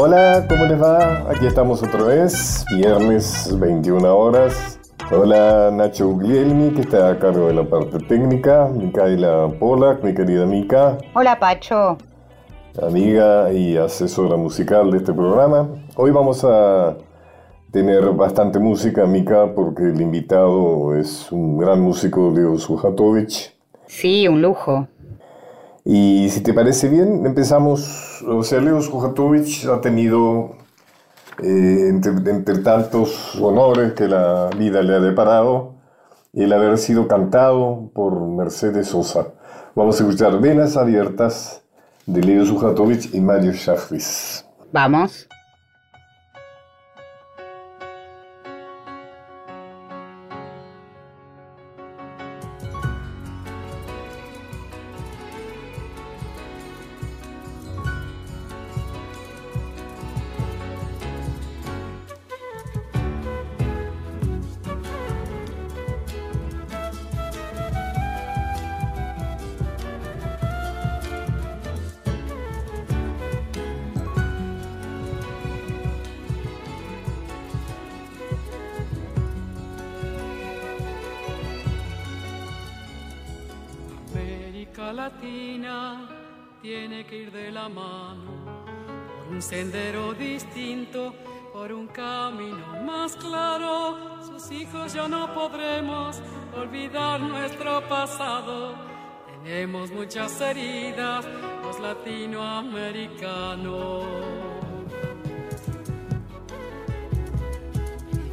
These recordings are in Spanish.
Hola, ¿cómo les va? Aquí estamos otra vez, viernes 21 horas. Hola Nacho Guglielmi, que está a cargo de la parte técnica. Micaela Polak, mi querida Mica. Hola Pacho. Amiga y asesora musical de este programa. Hoy vamos a tener bastante música, Mica, porque el invitado es un gran músico, Leo Sujatovic. Sí, un lujo. Y si te parece bien, empezamos. O sea, Leo Sujatovic ha tenido, eh, entre, tantos honores que la vida le ha deparado, el haber sido cantado por Mercedes Sosa. Vamos a escuchar Venas Abiertas de Leo Sujatovic y Mario Shachris. Vamos. Un sendero distinto, por un camino más claro. Sus hijos ya no podremos olvidar nuestro pasado. Tenemos muchas heridas, los latinoamericanos.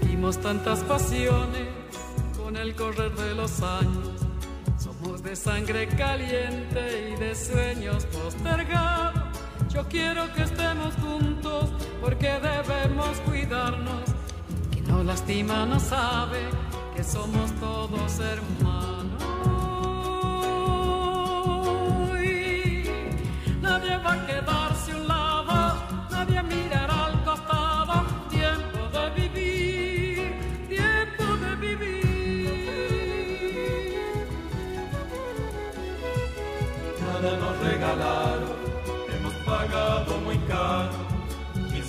Vivimos tantas pasiones con el correr de los años de sangre caliente y de sueños postergados. Yo quiero que estemos juntos porque debemos cuidarnos. Quien no lastima no sabe que somos todos hermanos. Y nadie va a quedarse un lado, nadie mirará hemos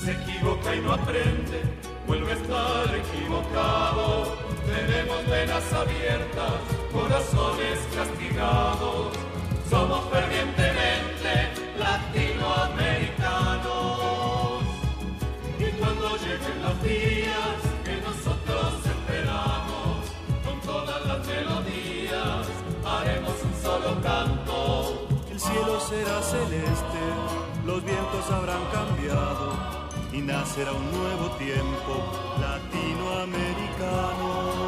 se equivoca y no aprende, vuelve a estar equivocado. Tenemos venas abiertas, corazones castigados. Somos fervientemente latinoamericanos. Y cuando lleguen los días que nosotros esperamos, con todas las melodías haremos un solo canto cielo será celeste, los vientos habrán cambiado y nacerá un nuevo tiempo latinoamericano.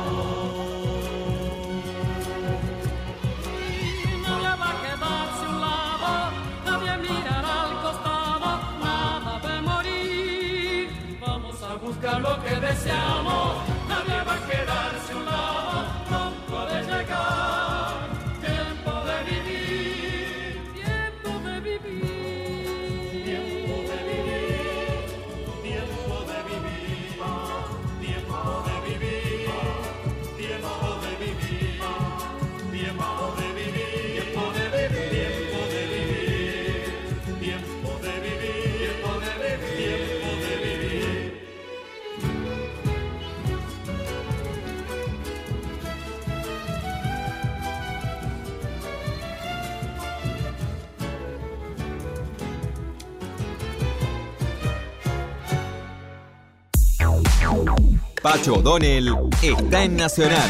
O'Donnell está en Nacional,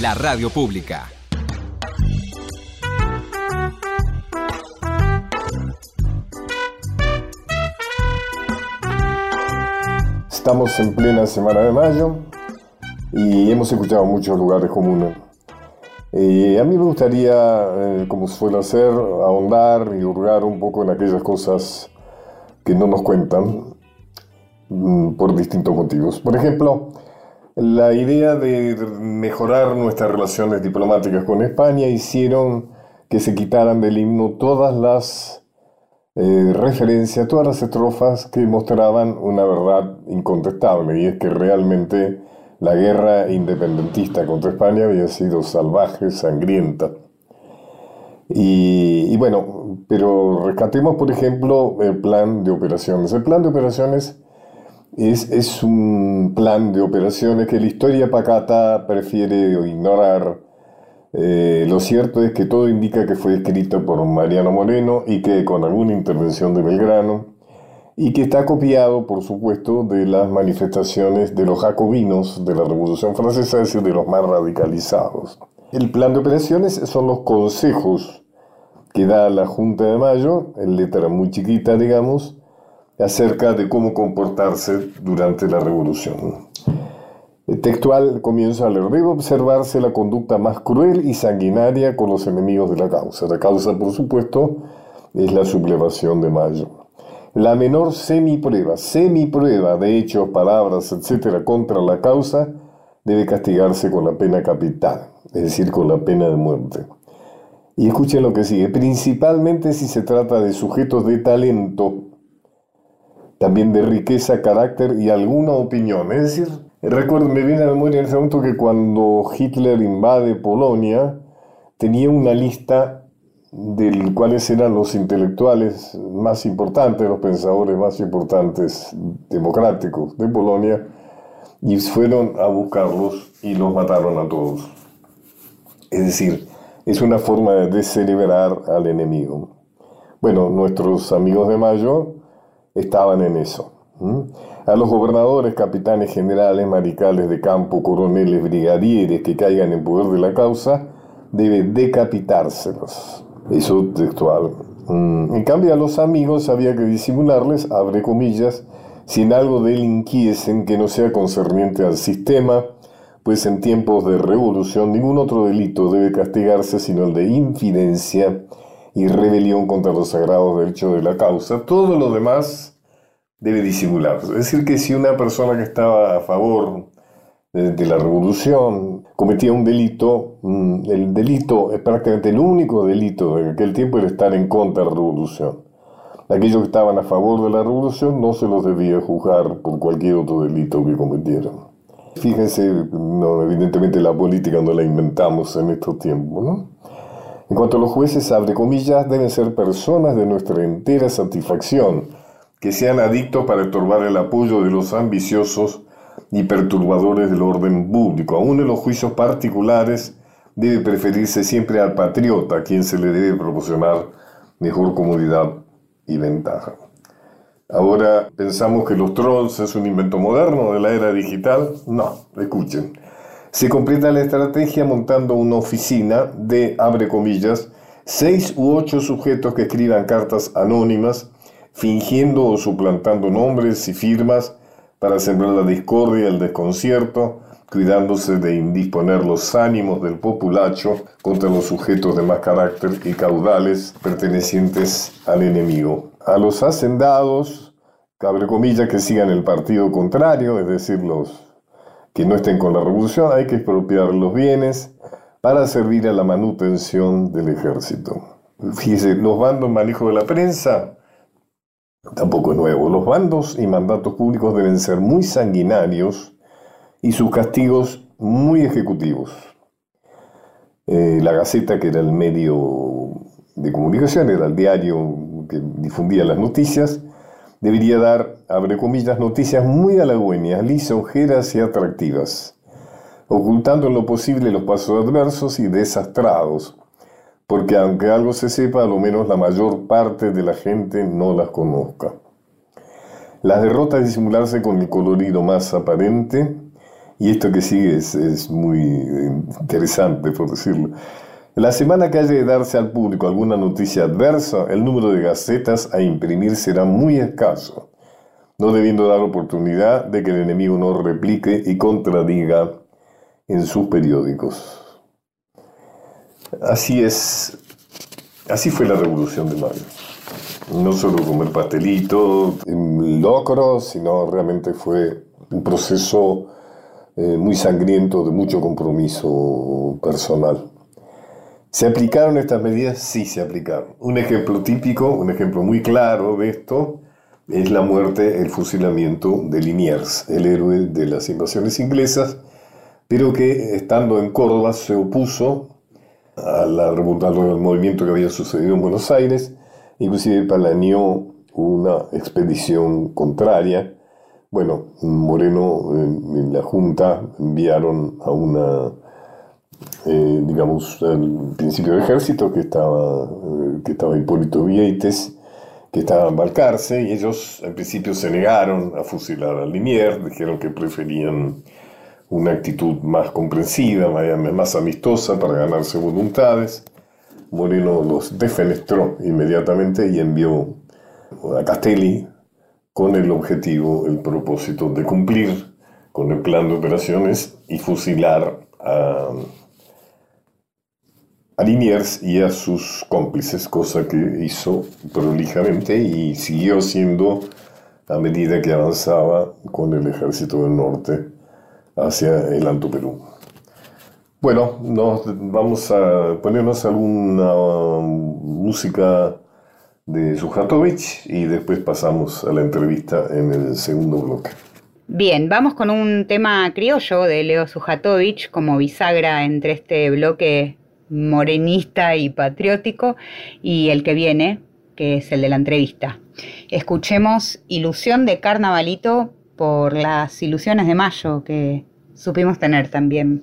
la radio pública. Estamos en plena semana de mayo y hemos escuchado muchos lugares comunes. a mí me gustaría, eh, como suelo hacer, ahondar y hurgar un poco en aquellas cosas que no nos cuentan por distintos motivos. Por ejemplo, la idea de mejorar nuestras relaciones diplomáticas con España hicieron que se quitaran del himno todas las eh, referencias, todas las estrofas que mostraban una verdad incontestable, y es que realmente la guerra independentista contra España había sido salvaje, sangrienta. Y, bueno, pero rescatemos, por ejemplo, el plan de operaciones. El plan de operaciones es, es un plan de operaciones que la historia pacata prefiere ignorar. Eh, lo cierto es que todo indica que fue escrito por Mariano Moreno y que con alguna intervención de Belgrano, y que está copiado, por supuesto, de las manifestaciones de los jacobinos de la Revolución Francesa, es decir, de los más radicalizados. El plan de operaciones son los consejos que da la Junta de Mayo, en letra muy chiquita, digamos, acerca de cómo comportarse durante la revolución. El textual comienza a leer, debe observarse la conducta más cruel y sanguinaria con los enemigos de la causa. La causa, por supuesto, es la sublevación de Mayo. La menor semiprueba, semiprueba de hechos, palabras, etcétera, contra la causa debe castigarse con la pena capital, es decir, con la pena de muerte. Y escuchen lo que sigue, principalmente si se trata de sujetos de talento también de riqueza, carácter y alguna opinión. Es decir, recuerdo, me viene a la memoria en ese momento que cuando Hitler invade Polonia, tenía una lista de cuáles eran los intelectuales más importantes, los pensadores más importantes democráticos de Polonia, y fueron a buscarlos y los mataron a todos. Es decir, es una forma de celebrar al enemigo. Bueno, nuestros amigos de Mayo estaban en eso. A los gobernadores, capitanes generales, maricales de campo, coroneles, brigadieres que caigan en poder de la causa, debe decapitárselos. Eso textual. En cambio, a los amigos había que disimularles, abre comillas, sin algo delinquiesen que no sea concerniente al sistema, pues en tiempos de revolución ningún otro delito debe castigarse sino el de infidencia y rebelión contra los sagrados derechos de la causa. Todo lo demás debe disimular. Es decir, que si una persona que estaba a favor de, la revolución cometía un delito, mm, el delito es prácticamente el único delito de aquel tiempo era estar en contra de la revolución. Aquellos que estaban a favor de la revolución no se los debía juzgar por cualquier otro delito que cometieran. Fíjense, no, evidentemente la política no la inventamos en estos tiempos, ¿no? En cuanto a los jueces, abre comillas, deben ser personas de nuestra entera satisfacción, que sean adictos para estorbar el apoyo de los ambiciosos y perturbadores del orden público. Aún en los juicios particulares debe preferirse siempre al patriota, a quien se le debe proporcionar mejor comodidad y ventaja. Ahora pensamos que los trolls es un invento moderno de la era digital. No, escuchen. Se completa la estrategia montando una oficina de, abre comillas, seis u ocho sujetos que escriban cartas anónimas, fingiendo o suplantando nombres y firmas para sembrar la discordia, el desconcierto, cuidándose de indisponer los ánimos del populacho contra los sujetos de más carácter y caudales pertenecientes al enemigo. A los hacendados, abre comillas, que sigan el partido contrario, es decir, los que no estén con la revolución, hay que expropiar los bienes para servir a la manutención del ejército. Fíjese, los bandos manejo de la prensa tampoco es nuevo. Los bandos y mandatos públicos deben ser muy sanguinarios y sus castigos muy ejecutivos. Eh, la Gaceta, que era el medio de comunicación, era el diario que difundía las noticias, debería dar, abre comillas, noticias muy halagüeñas, lisonjeras y atractivas, ocultando en lo posible los pasos adversos y desastrados, porque aunque algo se sepa, a lo menos la mayor parte de la gente no las conozca. Las derrotas disimularse con el colorido más aparente, y esto que sigue es, es muy interesante, por decirlo, la semana que haya de darse al público alguna noticia adversa, el número de gacetas a imprimir será muy escaso, no debiendo dar oportunidad de que el enemigo no replique y contradiga en sus periódicos. Así es, así fue la revolución de mayo. No solo comer pastelito, locro, sino realmente fue un proceso eh, muy sangriento de mucho compromiso personal. ¿Se aplicaron estas medidas? Sí, se aplicaron. Un ejemplo típico, un ejemplo muy claro de esto, es la muerte, el fusilamiento de Liniers, el héroe de las invasiones inglesas, pero que estando en Córdoba se opuso al movimiento que había sucedido en Buenos Aires, inclusive planeó una expedición contraria. Bueno, Moreno en la Junta enviaron a una, eh, digamos, al principio del ejército que estaba, eh, que estaba Hipólito Vieites, que estaba a embarcarse, y ellos en principio se negaron a fusilar a Liniers, dijeron que preferían una actitud más comprensiva, más amistosa para ganarse voluntades. Moreno los defenestró inmediatamente y envió a Castelli con el objetivo, el propósito de cumplir con el plan de operaciones y fusilar a, a Liniers y a sus cómplices, cosa que hizo prolijamente y siguió siendo a medida que avanzaba con el ejército del norte hacia el Alto Perú. Bueno, nos vamos a ponernos alguna música de Sujatovich y después pasamos a la entrevista en el segundo bloque. Bien, vamos con un tema criollo de Leo Sujatovich como bisagra entre este bloque morenista y patriótico y el que viene, que es el de la entrevista. Escuchemos Ilusión de Carnavalito por las ilusiones de mayo que supimos tener también.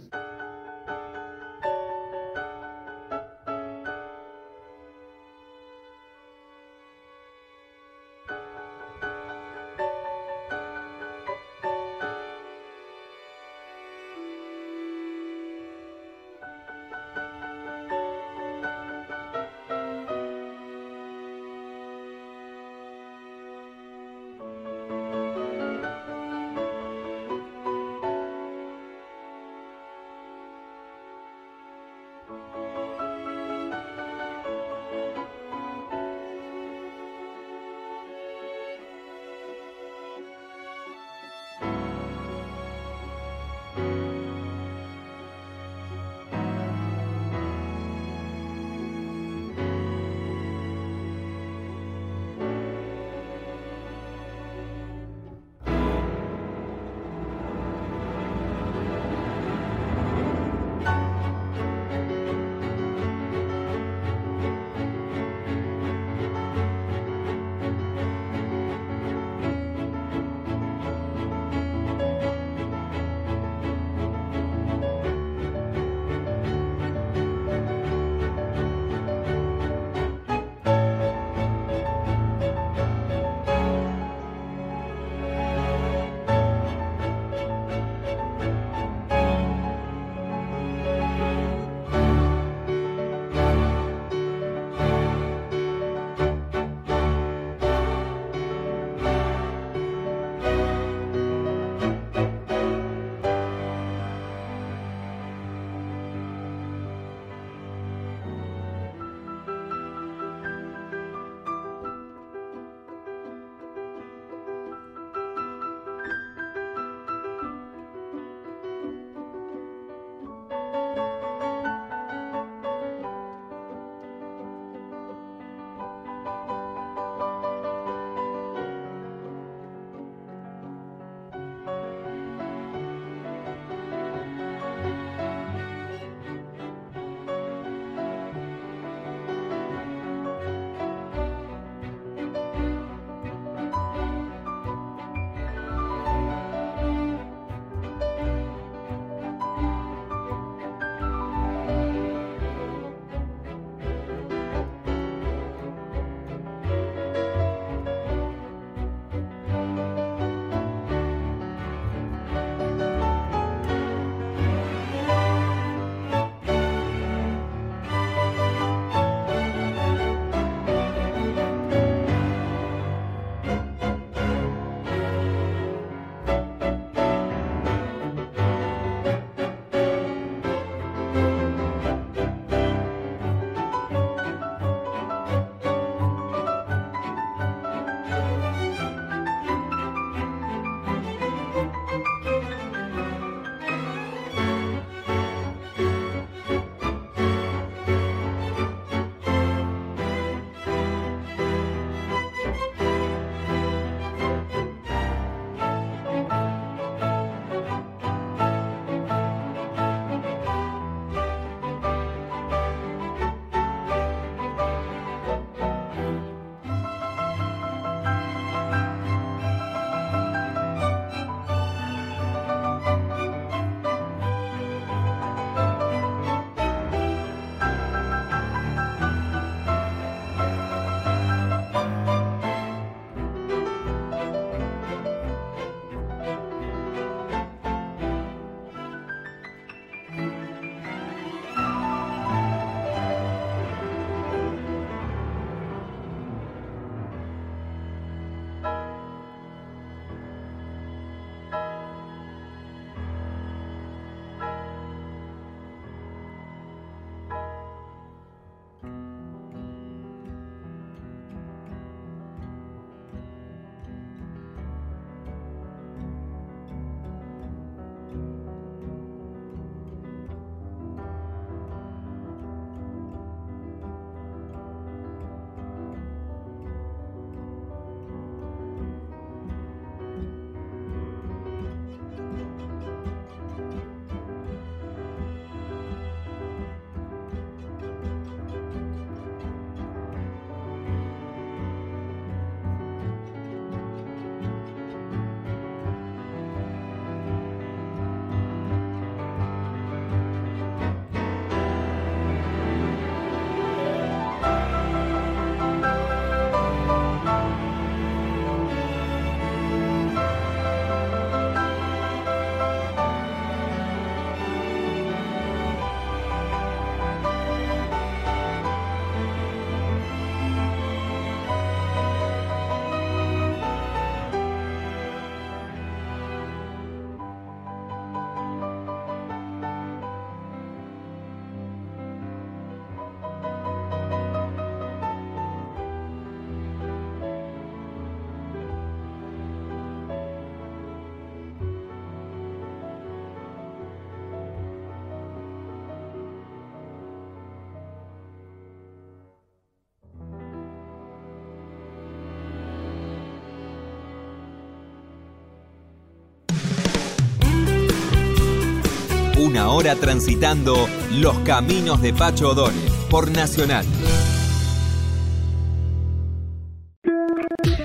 Una hora transitando los caminos de Pacho O'Donnell por Nacional.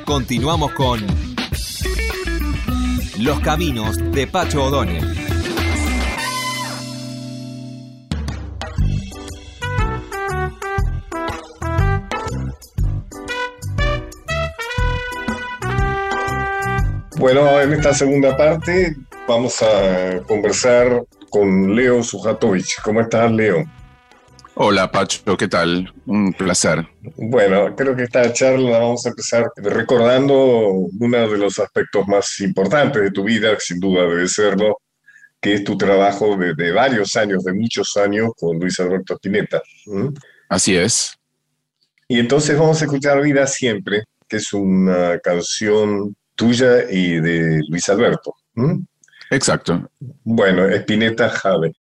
Continuamos con Los caminos de Pacho O'Donnell. Bueno, en esta segunda parte vamos a conversar con Leo Sujatovich. ¿Cómo estás, Leo? Hola, Pacho, ¿qué tal? Un placer. Bueno, creo que esta charla la vamos a empezar recordando uno de los aspectos más importantes de tu vida, sin duda debe serlo, que es tu trabajo de, varios años, de muchos años, con Luis Alberto Spinetta. Así es. Y entonces vamos a escuchar Vida Siempre, que es una canción tuya y de Luis Alberto. Exacto. Bueno, Espineta Jave.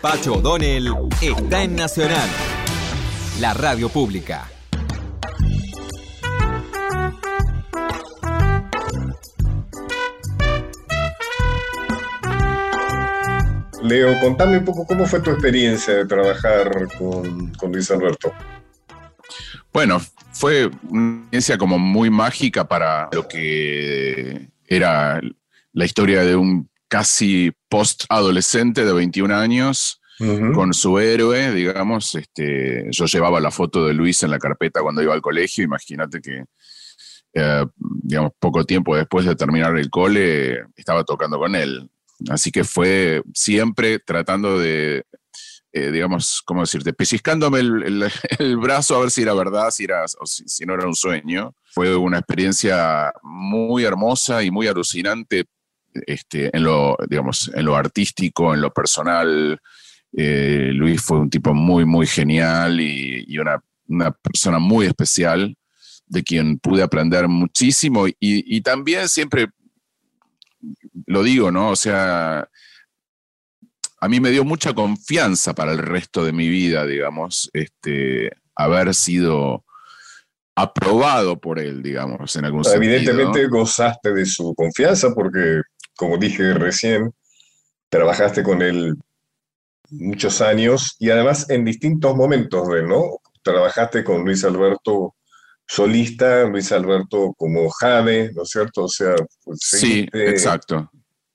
Pacho O'Donnell está en Nacional, la radio pública. Leo, contame un poco cómo fue tu experiencia de trabajar con, con Luis Alberto. Bueno, fue una experiencia como muy mágica para lo que era la historia de un casi post-adolescente de 21 años con su héroe, digamos. Este, yo llevaba la foto de Luis en la carpeta cuando iba al colegio, imagínate que, eh, digamos, poco tiempo después de terminar el cole, estaba tocando con él. Así que fue siempre tratando de, eh, digamos, ¿cómo decirte? Pellizcándome el, el, brazo a ver si era verdad, si, era, o si, si, no era un sueño. Fue una experiencia muy hermosa y muy alucinante este, en, lo, digamos, en lo artístico, en lo personal. Eh, Luis fue un tipo muy, muy genial y, y una, una, persona muy especial de quien pude aprender muchísimo y, y también siempre lo digo, ¿no? O sea, a mí me dio mucha confianza para el resto de mi vida, digamos, este, haber sido aprobado por él, digamos, en algún sentido. Evidentemente gozaste de su confianza porque, como dije recién, trabajaste con él muchos años y además en distintos momentos de, ¿no? Trabajaste con Luis Alberto solista, Luis Alberto como Jade, ¿no es cierto? O sea, pues, sí, exacto.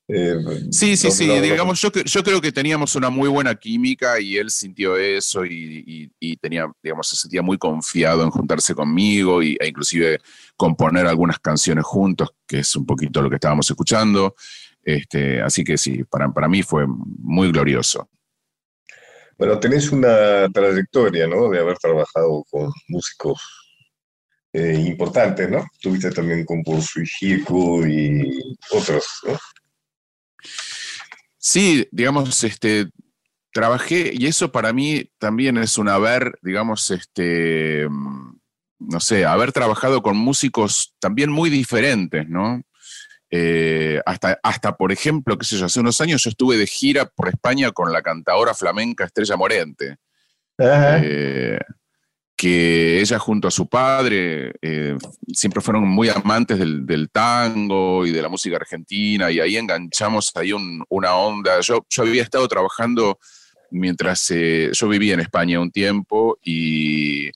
Eh, sí, sí, sí, digamos, yo, yo creo que teníamos una muy buena química y él sintió eso y, y, tenía, digamos, se sentía muy confiado en juntarse conmigo y, e inclusive componer algunas canciones juntos, que es un poquito lo que estábamos escuchando. Este, así que sí, para, para mí fue muy glorioso. Bueno, tenés una trayectoria, ¿no? De haber trabajado con músicos eh, importantes, ¿no? Tuviste también con Porzo y otros, ¿no? Sí, digamos, este, trabajé, y eso para mí también es un haber, digamos, este, no sé, haber trabajado con músicos también muy diferentes, ¿no? Eh, hasta, hasta, por ejemplo, qué sé yo, hace unos años yo estuve de gira por España con la cantadora flamenca Estrella Morente. Eh, que ella junto a su padre eh, siempre fueron muy amantes del, tango y de la música argentina y ahí enganchamos ahí una onda. Yo, yo había estado trabajando mientras yo vivía en España un tiempo y,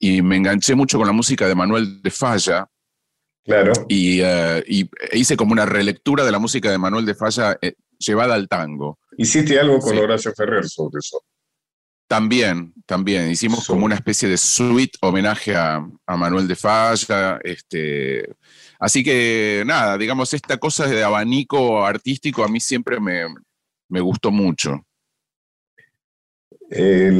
y, me enganché mucho con la música de Manuel de Falla. Claro. Y, uh, y hice como una relectura de la música de Manuel de Falla llevada al tango. ¿Hiciste algo con Horacio Ferrer sobre eso? También, también. Hicimos como una especie de suite homenaje a, Manuel de Falla. Este, así que nada, digamos, esta cosa de abanico artístico a mí siempre me, gustó mucho. Eh,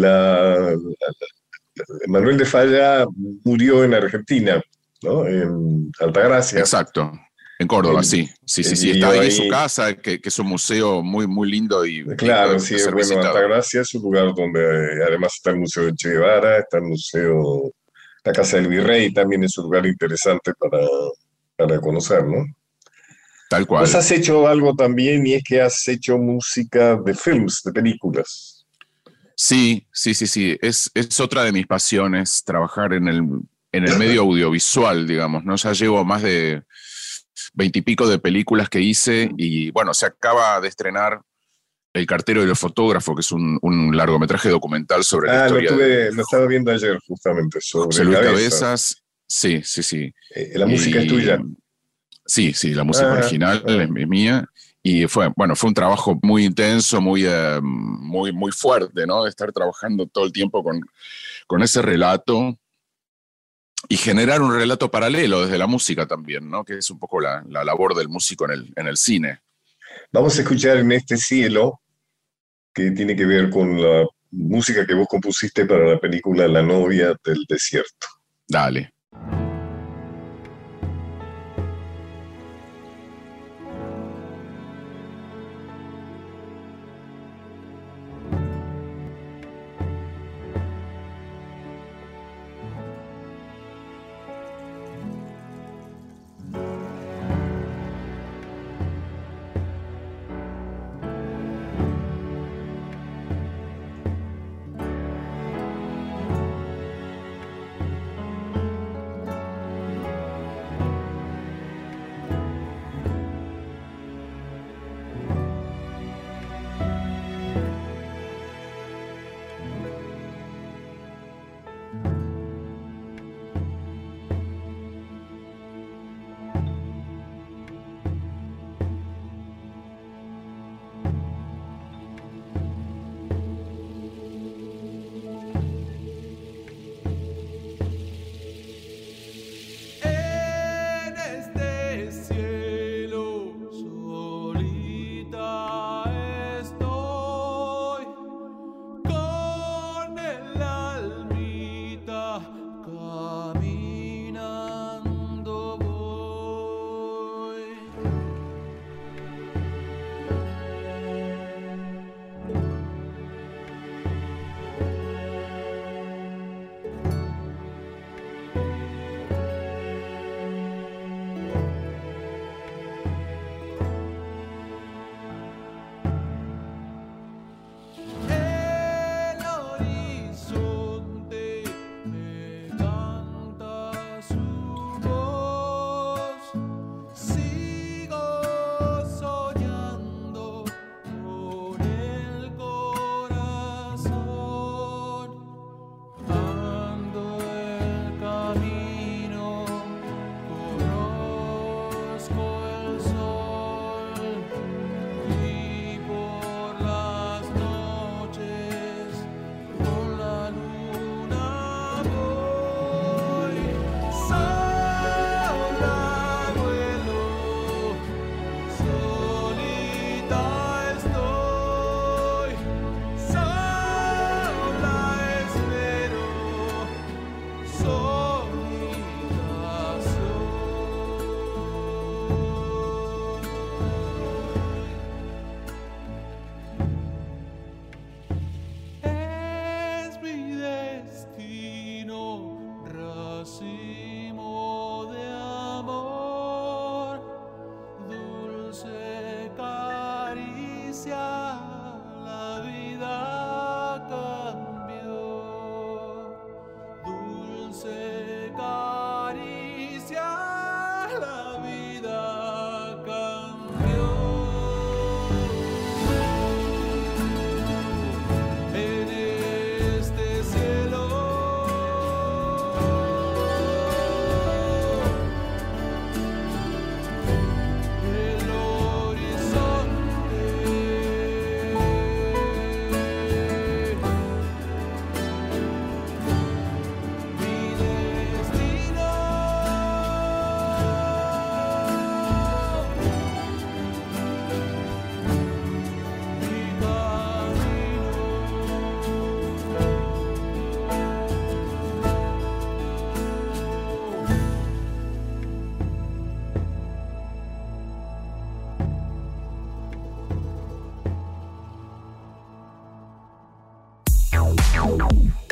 Manuel de Falla murió en Argentina, ¿no? En Altagracia. Exacto. En Córdoba, sí. Sí, sí, sí. Está ahí, en su casa, que, es un museo muy, muy lindo y. Claro, sí, bueno, Altagracia es un lugar donde además está el Museo de Che Guevara, está el Museo, la Casa del Virrey, también es un lugar interesante para, para conocer, ¿no? Tal cual. Vos has hecho algo también y es que has hecho música de films, de películas. Sí, sí, sí, sí. Es, es otra de mis pasiones, trabajar en el, en el medio audiovisual, digamos, ¿no? Ya llevo más de veintipico de películas que hice y bueno, se acaba de estrenar El cartero y el fotógrafo, que es un, largometraje documental sobre la ah, historia. Lo, tuve, lo estaba viendo ayer justamente sobre Luis Cabezas. Sí, sí, sí. Eh, la música es tuya. Sí, sí, la música ah, original ah. es, mía. Y fue, bueno, fue un trabajo muy intenso, muy, eh, muy, muy fuerte, ¿no? De estar trabajando todo el tiempo con, con ese relato y generar un relato paralelo desde la música también, ¿no? que es un poco la, la labor del músico en el, en el, cine. Vamos a escuchar en este cielo, que tiene que ver con la música que vos compusiste para la película La novia del desierto. Dale.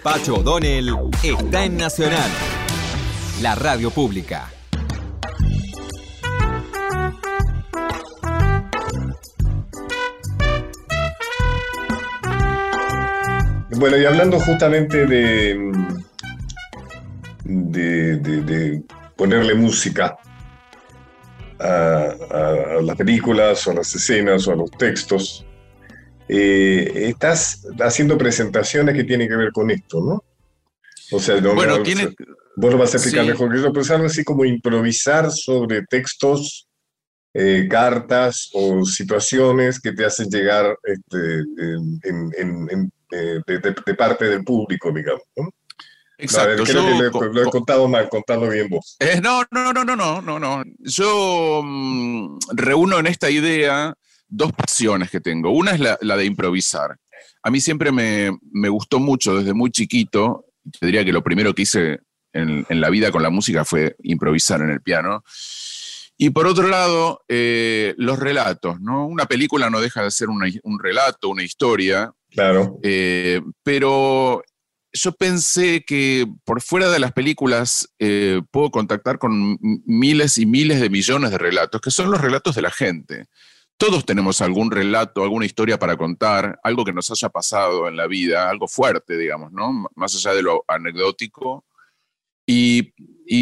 Pacho O'Donnell está en Nacional, la radio pública. Bueno, y hablando justamente de, de, ponerle música a, a- a las películas o a las escenas o a los textos, eh, estás haciendo presentaciones que tienen que ver con esto, ¿no? O sea, no- Bueno, no- tiene- vos lo vas a explicar Sí. mejor que yo, pero es algo así como improvisar sobre textos, eh, cartas o situaciones que te hacen llegar este, en- en- en- eh, de, de- de parte del público, digamos. ¿no? No, a ver, Exacto. creo que yo lo, lo he co- contado mal, contalo bien vos. Eh, no, no, no, no, no, no, no. Yo mm, reúno en esta idea dos pasiones que tengo. Una es la, la de improvisar. A mí siempre me, me gustó mucho desde muy chiquito. Te diría que lo primero que hice en, en la vida con la música fue improvisar en el piano. Y por otro lado, eh, los relatos, ¿no? Una película no deja de ser una- un relato, una historia, Claro, eh, pero yo pensé que por fuera de las películas eh, puedo contactar con miles y miles de millones de relatos, que son los relatos de la gente. Todos tenemos algún relato, alguna historia para contar, algo que nos haya pasado en la vida, algo fuerte, digamos, ¿no? Más allá de lo anecdótico. Y,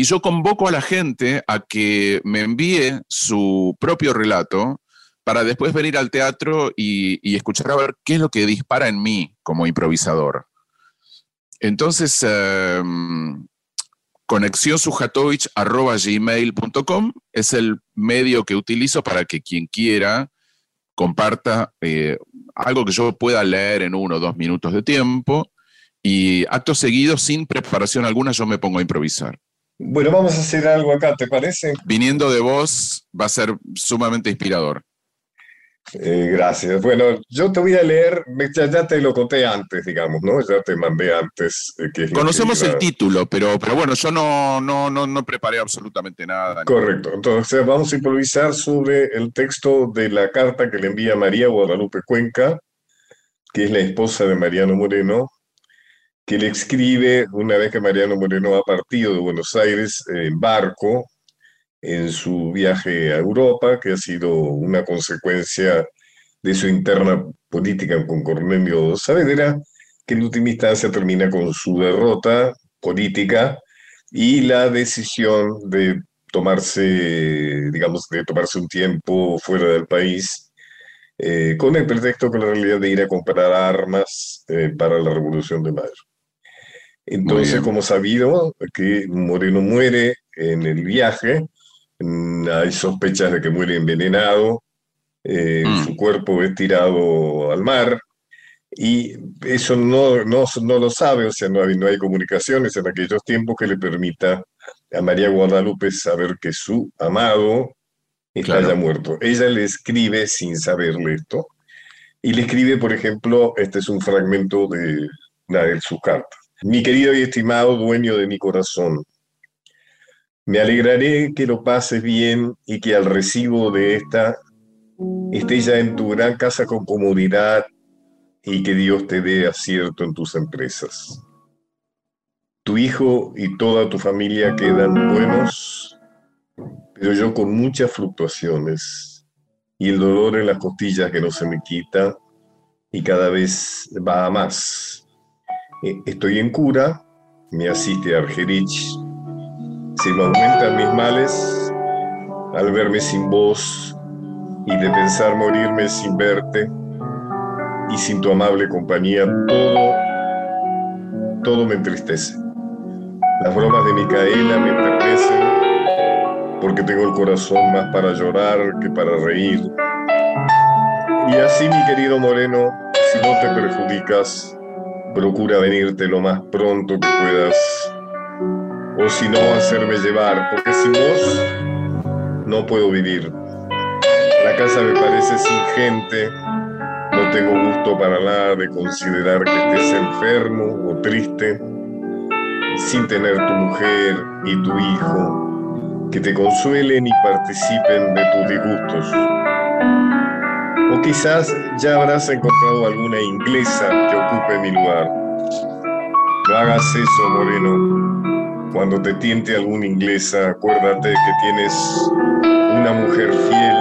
yo convoco a la gente a que me envíe su propio relato para después venir al teatro y, y escuchar a ver qué es lo que dispara en mí como improvisador. Entonces, eh, conexionsujatovic.gmail.com es el medio que utilizo para que quien quiera comparta eh, algo que yo pueda leer en uno o dos minutos de tiempo y acto seguido, sin preparación alguna, yo me pongo a improvisar. bueno, vamos a hacer algo acá, ¿te parece? Viniendo de vos va a ser sumamente inspirador. Eh, gracias. Bueno, yo te voy a leer, ya, ya te lo conté antes, digamos, ¿no? Ya te mandé antes. eh, que Conocemos iba- el título, pero, pero bueno, yo no, no, no, no preparé absolutamente nada. Correcto. Entonces vamos a improvisar sobre el texto de la carta que le envía María Guadalupe Cuenca, que es la esposa de Mariano Moreno, que le escribe una vez que Mariano Moreno ha partido de Buenos Aires eh, en barco en su viaje a Europa, que ha sido una consecuencia de su interna política con Cornelio Saavedra, que en última instancia termina con su derrota política y la decisión de tomarse, digamos, de tomarse un tiempo fuera del país, eh, con el pretexto con la realidad de ir a comprar armas eh, para la Revolución de Mayo. Entonces, como sabido que Moreno muere en el viaje, hay sospechas de que muere envenenado, eh, Mm. su cuerpo es tirado al mar, y eso no, no, no lo sabe, o sea, no hay, no hay comunicaciones en aquellos tiempos que le permita a María Guadalupe saber que su amado está Claro. ya muerto. Ella le escribe sin saberle esto, y le escribe, por ejemplo, este es un fragmento de una de sus cartas. Mi querido y estimado dueño de mi corazón, me alegraré que lo pases bien y que al recibo de esta esté ya en tu gran casa con comodidad y que Dios te dé acierto en tus empresas. Tu hijo y toda tu familia quedan buenos, pero yo con muchas fluctuaciones y el dolor en las costillas que no se me quita y cada vez va a más. Eh, Estoy en cura, me asiste Argerich, se me aumentan mis males al verme sin voz y de pensar morirme sin verte y sin tu amable compañía, todo, todo me entristece. Las bromas de Micaela me enternecen porque tengo el corazón más para llorar que para reír. Y así, mi querido Moreno, si no te perjudicas, procura venirte lo más pronto que puedas, o si no, hacerme llevar, porque sin vos no puedo vivir. La casa me parece sin gente, no tengo gusto para nada de considerar que estés enfermo o triste, sin tener tu mujer y tu hijo que te consuelen y participen de tus disgustos. O quizás ya habrás encontrado alguna inglesa que ocupe mi lugar. No hagas eso, Moreno. Cuando te tiente algún inglesa, acuérdate que tienes una mujer fiel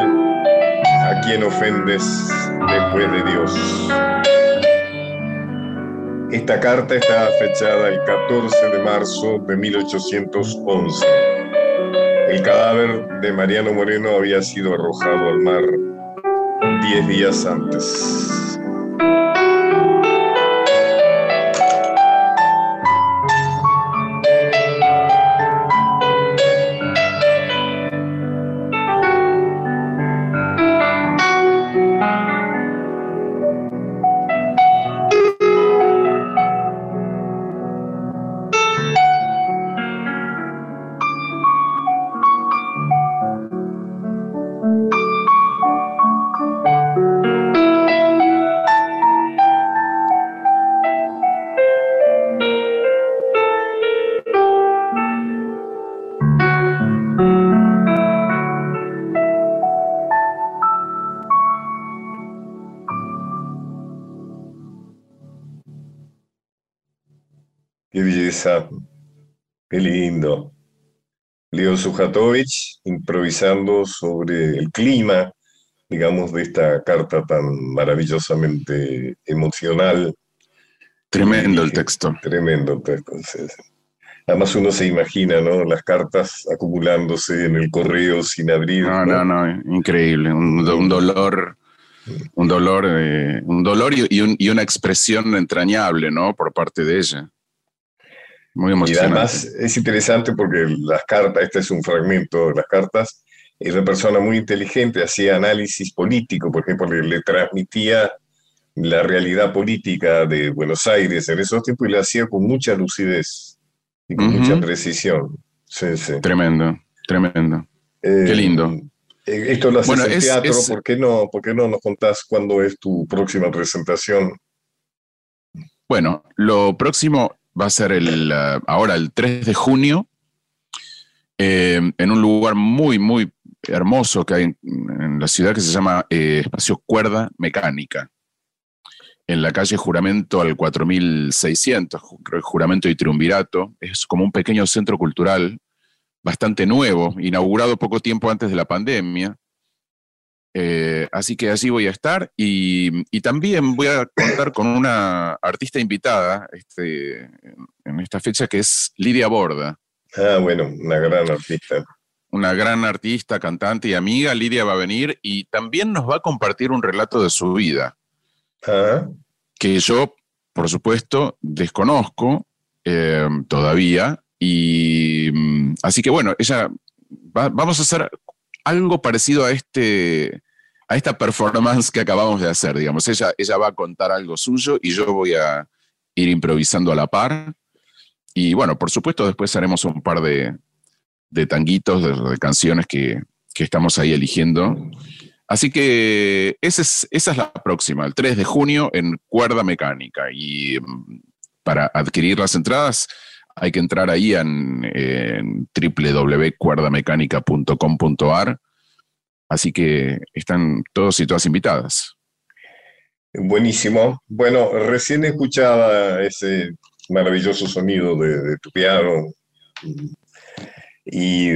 a quien ofendes después de Dios. Esta carta está fechada el 14 de marzo de 1811. El cadáver de Mariano Moreno había sido arrojado al mar diez días antes. Sujatovich improvisando sobre el clima, digamos, de esta carta tan maravillosamente emocional. Tremendo el texto. Tremendo el texto. Además uno se imagina, ¿no? Las cartas acumulándose en el correo sin abrir. No, no, no, increíble. Un, dolor, un dolor, eh, un dolor y, y, una expresión entrañable, ¿no? Por parte de ella. Muy Y además es interesante porque las cartas, este es un fragmento de las cartas, es una persona muy inteligente, hacía análisis político, por ejemplo, le, transmitía la realidad política de Buenos Aires en esos tiempos y la hacía con mucha lucidez y con mucha precisión. Tremendo, tremendo. Qué eh, lindo. Eh, esto lo haces en teatro, ¿por, qué no, ¿por qué no nos contás cuándo es tu próxima presentación? Bueno, lo próximo va a ser el, uh, ahora el 3 de junio, eh, en un lugar muy, muy hermoso que hay en, la ciudad que se llama eh, Espacio Cuerda Mecánica, en la calle Juramento al 4600, creo que Juramento y Triunvirato. Es como un pequeño centro cultural bastante nuevo, inaugurado poco tiempo antes de la pandemia, eh, así que allí voy a estar y, también voy a contar con una artista invitada este, en esta fecha que es Lidia Borda. Ah, bueno, una gran artista. Una gran artista, cantante y amiga. Lidia va a venir y también nos va a compartir un relato de su vida. Ah. Que yo, por supuesto, desconozco eh, todavía. Y mm, así que bueno, ella vamos a hacer algo parecido a este a esta performance que acabamos de hacer, digamos. Ella, va a contar algo suyo y yo voy a ir improvisando a la par. Y bueno, por supuesto, después haremos un par de, tanguitos, de, canciones que, estamos ahí eligiendo. Así que esa es, esa es la próxima, el 3 de junio en Cuerda Mecánica. Y mm, para adquirir las entradas hay que entrar ahí en, en www.cuerdamecánica.com.ar Así que están todos y todas invitadas. Buenísimo. Bueno, recién escuchaba ese maravilloso sonido de, tu piano y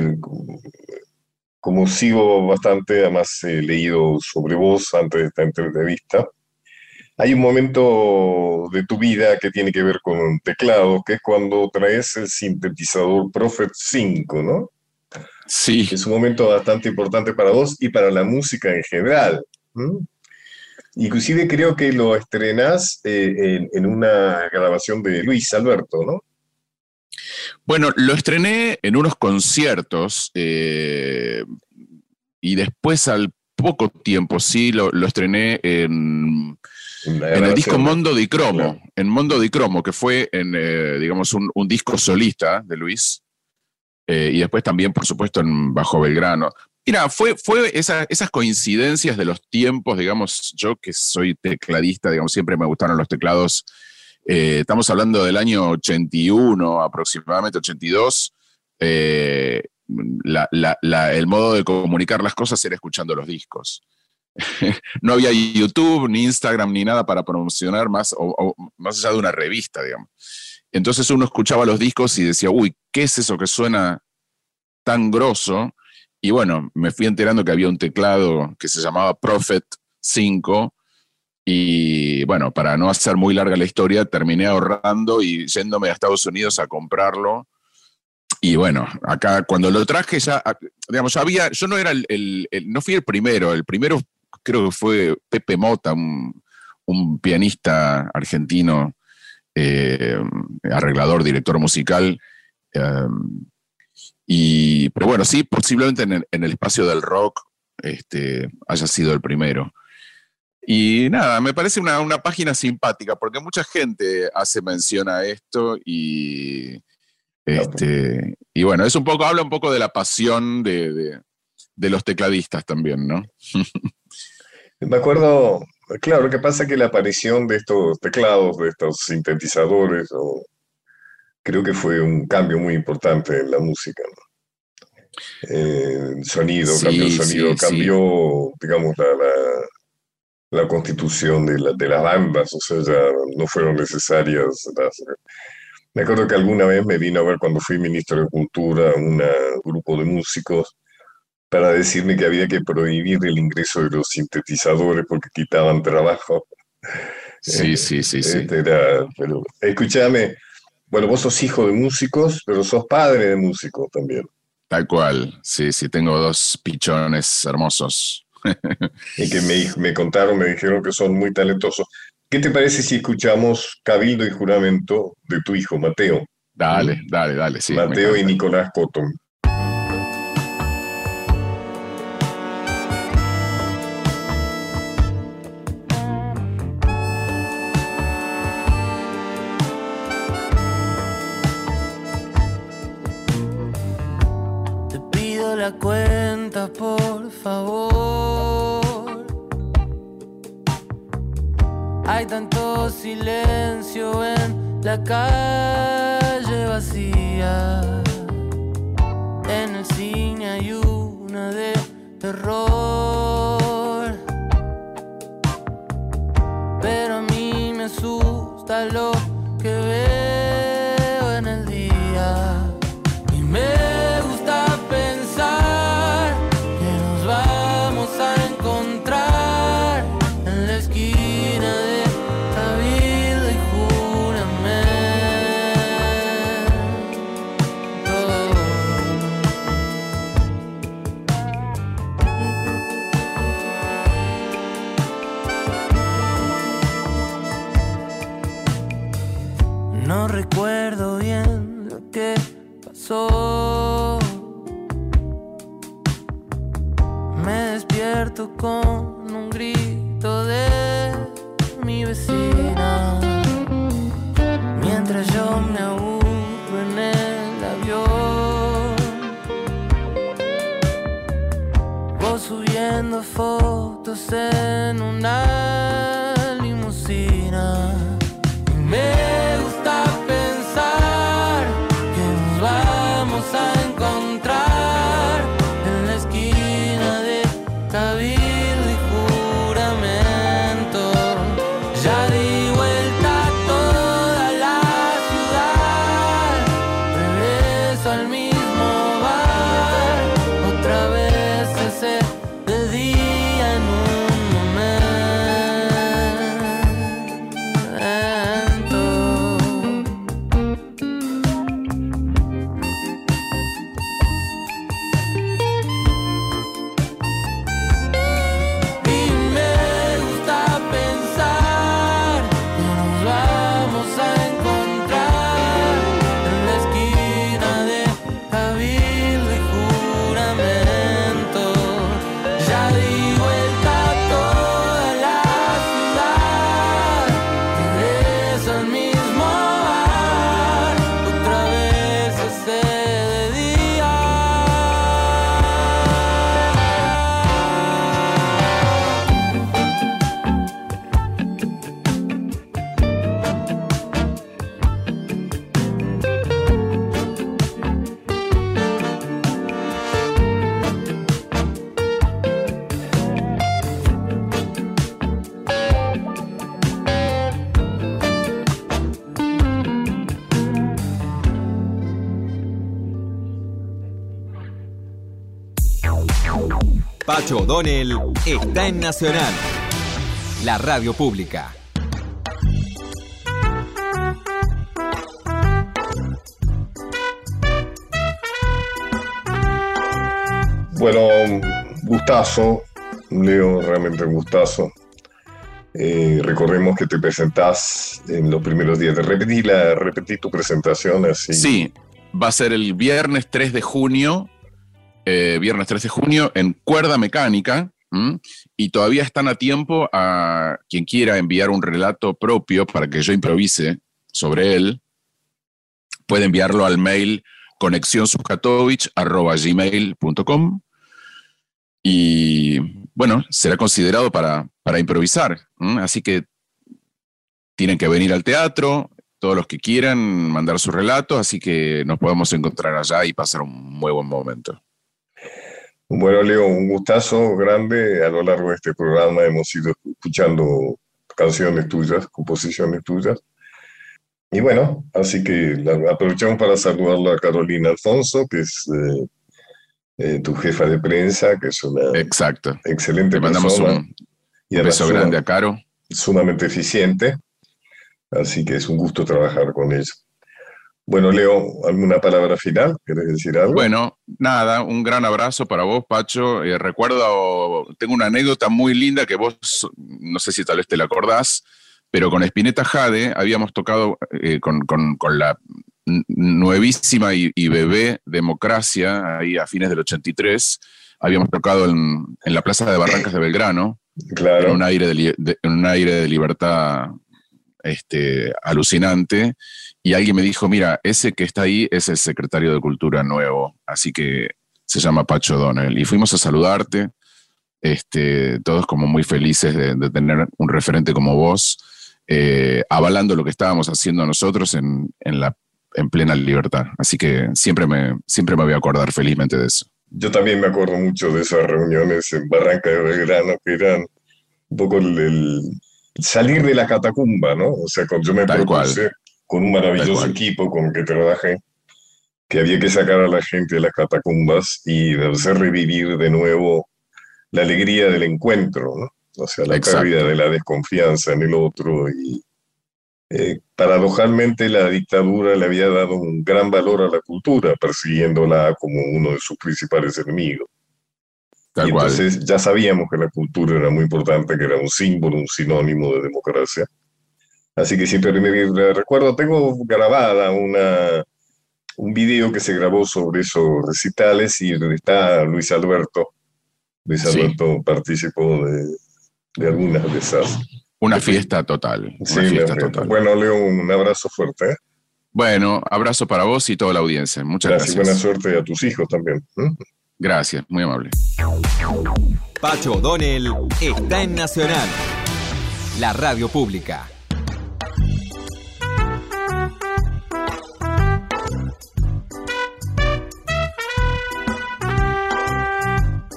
como sigo bastante, además he leído sobre vos antes de esta entrevista, hay un momento de tu vida que tiene que ver con un teclado, que es cuando traes el sintetizador Prophet 5, ¿no? Sí. Es un momento bastante importante para vos y para la música en general. Inclusive creo que lo estrenás eh, en, una grabación de Luis Alberto, ¿no? Bueno, lo estrené en unos conciertos eh, y después al poco tiempo, sí, lo, estrené en, el disco Mondo di Cromo, en Mondo di Cromo, que fue en, eh, digamos, un, un, disco solista de Luis. Eh, y después también, por supuesto, en Bajo Belgrano. Mira, fue, fue esas coincidencias de los tiempos, digamos, yo que soy tecladista, digamos, siempre me gustaron los teclados. Eh, estamos hablando del año 81, aproximadamente 82. Eh, el modo de comunicar las cosas era escuchando los discos. no había YouTube, ni Instagram, ni nada para promocionar más, más allá de una revista, digamos. Entonces uno escuchaba los discos y decía, uy, ¿qué es eso que suena tan grosso? Y bueno, me fui enterando que había un teclado que se llamaba Prophet 5. Y bueno, para no hacer muy larga la historia, terminé ahorrando y yéndome a Estados Unidos a comprarlo. Y bueno, acá cuando lo traje ya, digamos, ya había, yo no era el, no fui el primero, el primero creo que fue Pepe Mota, un, pianista argentino, eh, arreglador, director musical. Eh, y, pero bueno, sí, posiblemente en el, espacio del rock este, haya sido el primero. Y nada, me parece una, página simpática porque mucha gente hace mención a esto y, este, y bueno, es un poco, habla un poco de la pasión de, los tecladistas también, ¿no? me acuerdo, claro, lo que pasa es que la aparición de estos teclados, de estos sintetizadores, creo que fue un cambio muy importante en la música. ¿no? sonido, cambió el sonido, cambió, digamos, la, la, constitución de, la, de, las bandas, o sea, ya no fueron necesarias. me acuerdo que alguna vez me vino a ver cuando fui ministro de Cultura un grupo de músicos para decirme que había que prohibir el ingreso de los sintetizadores porque quitaban trabajo. Sí, sí, sí, sí. Este pero, escúchame, bueno, vos sos hijo de músicos, pero sos padre de músicos también. Tal cual, sí, sí, tengo dos pichones hermosos. y que me, me contaron, me dijeron que son muy talentosos. ¿Qué te parece si escuchamos Cabildo y Juramento de tu hijo, Mateo? Dale, dale, dale, sí. Mateo y Nicolás Cotton. Cuenta, por favor. Hay tanto silencio en la calle vacía. En el cine hay una de terror. Pero a mí me asusta lo que veo despierto con un grito de mi vecina. Mientras yo me aburro en el avión. Vos subiendo fotos en una Pacho O'Donnell está en Nacional, la radio pública. Bueno, gustazo, Leo, realmente un gustazo. Eh, recordemos que te presentás en los primeros días de repetir, la, repetí tu presentación así. Sí, va a ser el viernes 3 de junio, eh, viernes 3 de junio en Cuerda Mecánica, y todavía están a tiempo a quien quiera enviar un relato propio para que yo improvise sobre él, puede enviarlo al mail conexionsujatovic.gmail.com y bueno, será considerado para, para improvisar. Así que tienen que venir al teatro, todos los que quieran mandar su relato, así que nos podemos encontrar allá y pasar un muy buen momento. Bueno, Leo, un gustazo grande. A lo largo de este programa hemos ido escuchando canciones tuyas, composiciones tuyas. Y bueno, así que la- aprovechamos para saludarlo a Carolina Alfonso, que es eh, eh, tu jefa de prensa, que es una Exacto. excelente Le mandamos persona un y además beso grande a Caro. sumamente eficiente. Así que es un gusto trabajar con ella. Bueno, Leo, ¿alguna palabra final? ¿Querés decir algo? Bueno, nada, un gran abrazo para vos, Pacho. Eh, recuerdo, tengo una anécdota muy linda que vos, no sé si tal vez te la acordás, pero con Spinetta Jade habíamos tocado eh, con, con- con la nuevísima y, y bebé Democracia, ahí a fines del 83, habíamos tocado en, en la Plaza de Barrancas de Belgrano, en claro. un aire de- en un aire de libertad este, alucinante. Y alguien me dijo, mira, ese que está ahí es el secretario de Cultura nuevo, así que se llama Pacho Donnell. Y fuimos a saludarte, este, todos como muy felices de, de tener un referente como vos, eh, avalando lo que estábamos haciendo nosotros en, en la, en plena libertad. Así que siempre me, siempre me voy a acordar felizmente de eso. Yo también me acuerdo mucho de esas reuniones en Barranca de Belgrano, que eran un poco el, el salir de la catacumba, ¿no? O sea, cuando yo me Tal cual. Con un maravilloso equipo con el que trabajé, que había que sacar a la gente de las catacumbas y hacer revivir de nuevo la alegría del encuentro, ¿no? O sea, la Exacto. pérdida de la desconfianza en el otro y eh, paradojalmente la dictadura le había dado un gran valor a la cultura, persiguiéndola como uno de sus principales enemigos. Y entonces ya sabíamos que la cultura era muy importante, que era un símbolo, un sinónimo de democracia. Así que siempre me recuerdo, tengo grabada una, un video que se grabó sobre esos recitales y está Luis Alberto. Luis Sí. Alberto participó de, de algunas de esas. Una fiesta total. Una Sí, fiesta total. Bueno, Leo, un abrazo fuerte. ¿eh? Bueno, abrazo para vos y toda la audiencia. Muchas Gracias y gracias. buena suerte a tus hijos también. ¿eh? Gracias, muy amable. Pacho O'Donnell está en Nacional, la radio pública.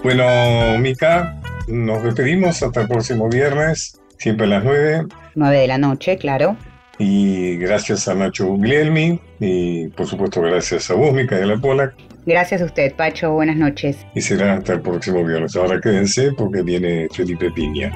Bueno, Mica, nos despedimos hasta el próximo viernes, siempre a las 9. 9 de la noche, claro. Y gracias a Nacho Guglielmi y por supuesto gracias a vos, Micaela Polak. Gracias a usted, Pacho. Buenas noches. Y será hasta el próximo viernes. Ahora quédense porque viene Felipe Piña.